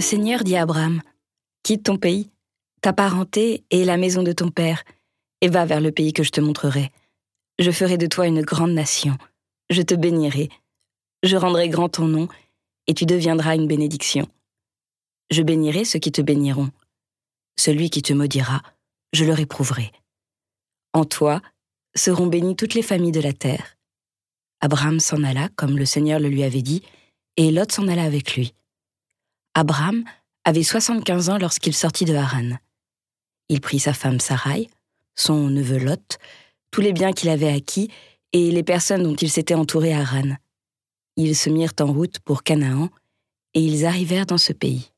Seigneur dit à Abraham, Quitte ton pays, ta parenté et la maison de ton père, et va vers le pays que je te montrerai. Je ferai de toi une grande nation, je te bénirai, je rendrai grand ton nom, et tu deviendras une bénédiction. Je bénirai ceux qui te béniront. Celui qui te maudira, je le réprouverai. En toi seront bénies toutes les familles de la terre. Abraham s'en alla, comme le Seigneur le lui avait dit, et Lot s'en alla avec lui. Abraham avait soixante-quinze ans lorsqu'il sortit de Haran. Il prit sa femme Sarai, son neveu Lot, tous les biens qu'il avait acquis et les personnes dont il s'était entouré à Haran. Ils se mirent en route pour Canaan, et ils arrivèrent dans ce pays.